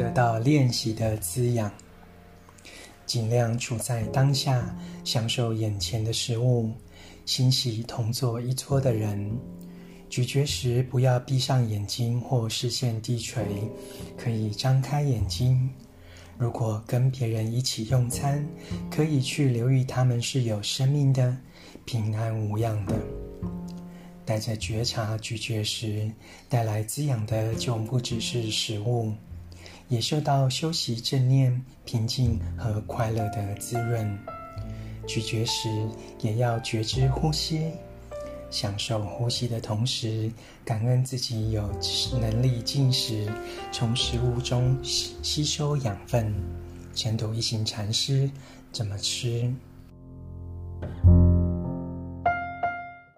得到练习的滋养。尽量处在当下，享受眼前的食物，欣喜同坐一桌的人。咀嚼时不要闭上眼睛或视线低垂，可以张开眼睛。如果跟别人一起用餐，可以去留意他们是有生命的、平安无恙的。带着觉察咀嚼时，带来滋养的就不只是食物，也受到修习正念、平静和快乐的滋润。咀嚼时也要觉知呼吸。享受呼吸的同时，感恩自己有能力进食，从食物中吸吸收养分。前途一行禅师怎么吃？